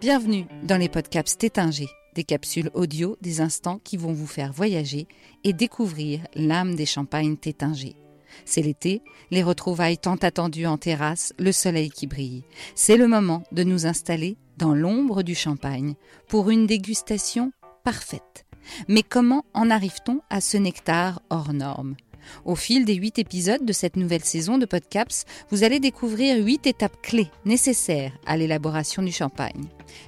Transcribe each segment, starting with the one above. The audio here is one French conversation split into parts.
Bienvenue dans les podcasts Tétinger, des capsules audio, des instants qui vont vous faire voyager et découvrir l'âme des champagnes Tétinger. C'est l'été, les retrouvailles tant attendues en terrasse, le soleil qui brille. C'est le moment de nous installer dans l'ombre du champagne pour une dégustation parfaite. Mais comment en arrive-t-on à ce nectar hors norme? Au fil des huit épisodes de cette nouvelle saison de Podcaps, vous allez découvrir huit étapes clés nécessaires à l'élaboration du champagne.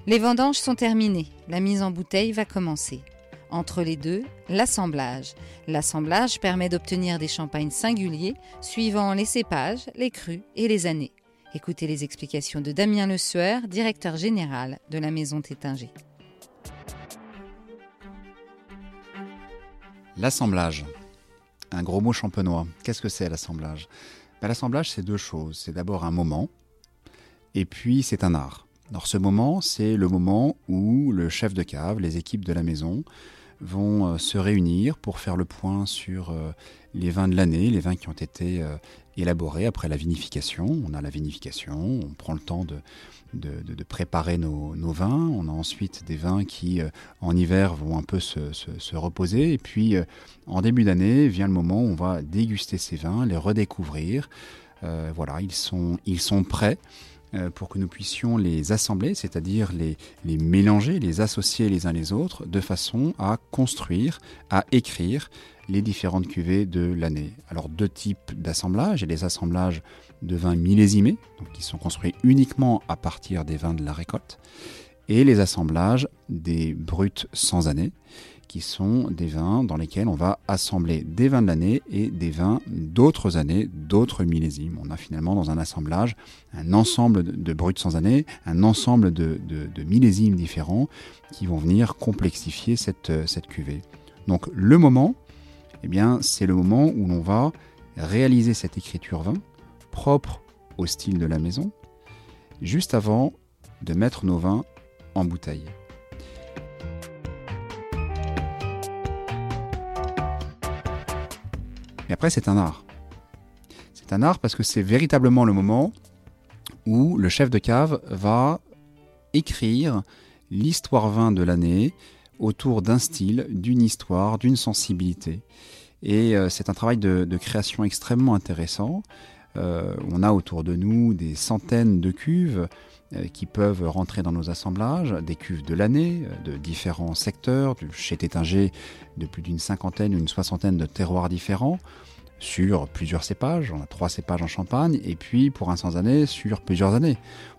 Les vendanges sont terminées, la mise en bouteille va commencer. Entre les deux, l'assemblage. L'assemblage permet d'obtenir des champagnes singuliers suivant les cépages, les crus et les années. Écoutez les explications de Damien Le Sueur, directeur général de la maison Tétinger. L'assemblage. Un gros mot champenois. Qu'est-ce que c'est l'assemblage? Ben, L'assemblage, c'est deux choses. C'est d'abord un moment, et puis c'est un art. Alors ce moment, c'est le moment où le chef de cave, les équipes de la maison, vont euh, se réunir pour faire le point sur euh, les vins de l'année, les vins qui ont été euh, élaborés après la vinification. On a la vinification, on prend le temps de, de, préparer nos, vins. On a ensuite des vins qui, en hiver, vont un peu se, se reposer. Et puis, en début d'année, vient le moment où on va déguster ces vins, les redécouvrir. voilà, ils sont, ils sont prêts. Euh, pour que nous puissions les assembler, c'est-à-dire les, mélanger, les associer les uns les autres, de façon à construire, à écrire les différentes cuvées de l'année. Alors deux types d'assemblages, les assemblages de vins millésimés, qui sont construits uniquement à partir des vins de la récolte, et les assemblages des bruts sans année, qui sont des vins dans lesquels on va assembler des vins de l'année et des vins d'autres années, d'autres millésimes. On a finalement dans un assemblage un ensemble de, bruts sans année, un ensemble de, millésimes différents qui vont venir complexifier cette, cette cuvée. Donc le moment, eh bien, c'est le moment où l'on va réaliser cette écriture vin propre au style de la maison, juste avant de mettre nos vins en bouteille. Mais après, c'est un art. C'est un art parce que c'est véritablement le moment où le chef de cave va écrire l'histoire vin de l'année autour d'un style, d'une histoire, d'une sensibilité. Et euh, c'est un travail de, création extrêmement intéressant. Euh, on a autour de nous des centaines de cuves euh, qui peuvent rentrer dans nos assemblages, des cuves de l'année, de différents secteurs, chez Tétinger de plus d'une cinquantaine ou une soixantaine de terroirs différents, sur plusieurs cépages, on a trois cépages en Champagne, et puis pour un sans année sur plusieurs années.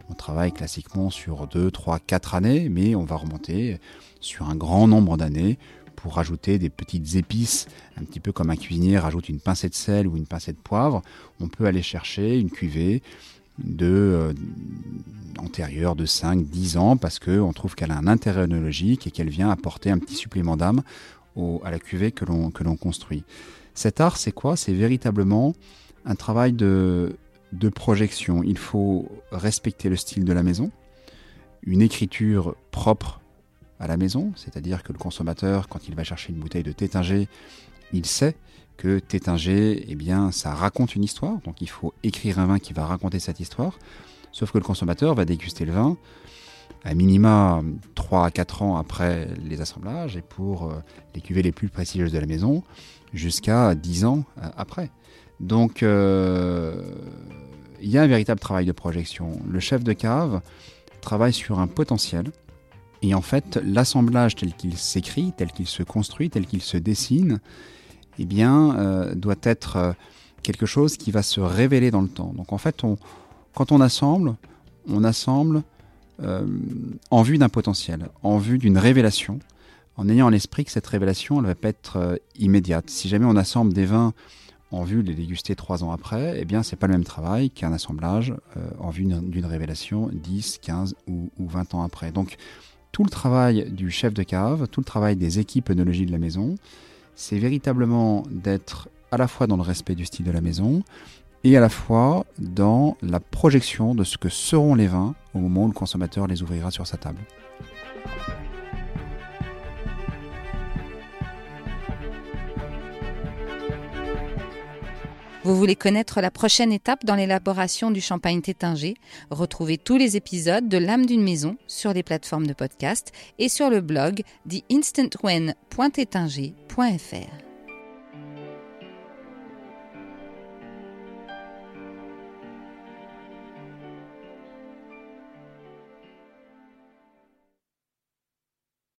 On travaille classiquement sur deux, trois, quatre années, mais on va remonter sur un grand nombre d'années pour rajouter des petites épices, un petit peu comme un cuisinier rajoute une pincée de sel ou une pincée de poivre. On peut aller chercher une cuvée de euh, antérieure de 5, 10 ans parce qu'on trouve qu'elle a un intérêt œnologique et qu'elle vient apporter un petit supplément d'âme à la cuvée que l'on construit. Cet art, c'est quoi? C'est véritablement un travail de, de projection. Il faut respecter le style de la maison, une écriture propre à la maison, c'est-à-dire que le consommateur, quand il va chercher une bouteille de Tétinger, il sait que Tétinger, eh bien, ça raconte une histoire, donc il faut écrire un vin qui va raconter cette histoire, sauf que le consommateur va déguster le vin à minima 3 à 4 ans après les assemblages et pour euh, les cuvées les plus prestigieuses de la maison jusqu'à 10 ans euh, après. Donc euh, il y a un véritable travail de projection. Le chef de cave travaille sur un potentiel et en fait l'assemblage tel qu'il s'écrit, tel qu'il se construit, tel qu'il se dessine, eh bien doit être quelque chose qui va se révéler dans le temps. Donc en fait quand on assemble, on assemble euh, en vue d'un potentiel, en vue d'une révélation, en ayant à l'esprit que cette révélation, elle va pas être euh, immédiate. Si jamais on assemble des vins en vue de les déguster trois ans après, eh bien, c'est pas le même travail qu'un assemblage euh, en vue d'une révélation 10, 15 ou, ou, 20 ans après. Donc, tout le travail du chef de cave, tout le travail des équipes œnologie de la maison, c'est véritablement d'être à la fois dans le respect du style de la maison, et à la fois dans la projection de ce que seront les vins au moment où le consommateur les ouvrira sur sa table. Vous voulez connaître la prochaine étape dans l'élaboration du champagne tétinger Retrouvez tous les épisodes de L'âme d'une maison sur les plateformes de podcast et sur le blog theinstantwen.tétinger.fr.